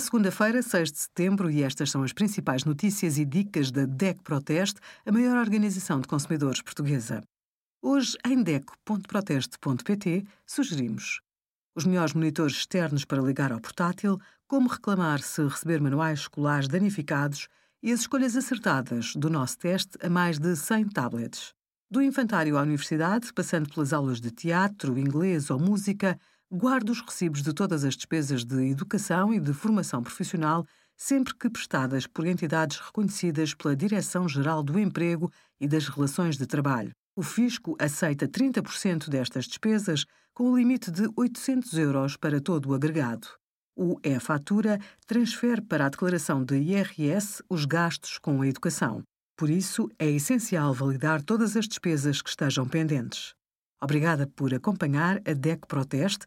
segunda-feira, 6 de setembro, e estas são as principais notícias e dicas da DEC Proteste, a maior organização de consumidores portuguesa. Hoje, em DEC.proteste.pt, sugerimos os melhores monitores externos para ligar ao portátil, como reclamar se receber manuais escolares danificados e as escolhas acertadas do nosso teste a mais de 100 tablets. Do infantário à universidade, passando pelas aulas de teatro, inglês ou música, guarde os recibos de todas as despesas de educação e de formação profissional, sempre que prestadas por entidades reconhecidas pela Direção-Geral do Emprego e das Relações de Trabalho. O Fisco aceita 30% destas despesas, com o limite de 800 euros para todo o agregado. O E-Fatura transfere para a declaração de IRS os gastos com a educação. Por isso, é essencial validar todas as despesas que estejam pendentes. Obrigada por acompanhar a DEC Proteste